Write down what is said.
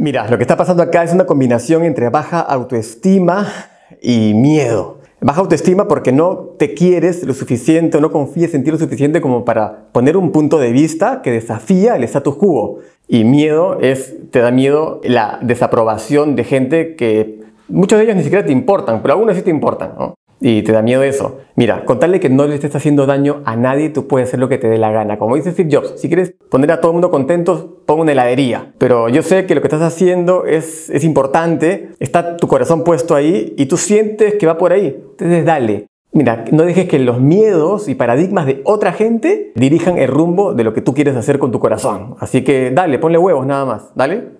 Mira, lo que está pasando acá es una combinación entre baja autoestima y miedo. Baja autoestima porque no te quieres lo suficiente o no confías en ti lo suficiente como para poner un punto de vista que desafía el status quo. Y miedo es, te da miedo la desaprobación de gente que muchos de ellos ni siquiera te importan, pero algunos sí te importan. ¿no? Y te da miedo eso. Mira, contarle que no le estés haciendo daño a nadie, tú puedes hacer lo que te dé la gana. Como dice Steve Jobs, si quieres poner a todo el mundo contento, pon una heladería. Pero yo sé que lo que estás haciendo es, es importante, está tu corazón puesto ahí y tú sientes que va por ahí. Entonces dale. Mira, no dejes que los miedos y paradigmas de otra gente dirijan el rumbo de lo que tú quieres hacer con tu corazón. Así que dale, ponle huevos nada más. Dale.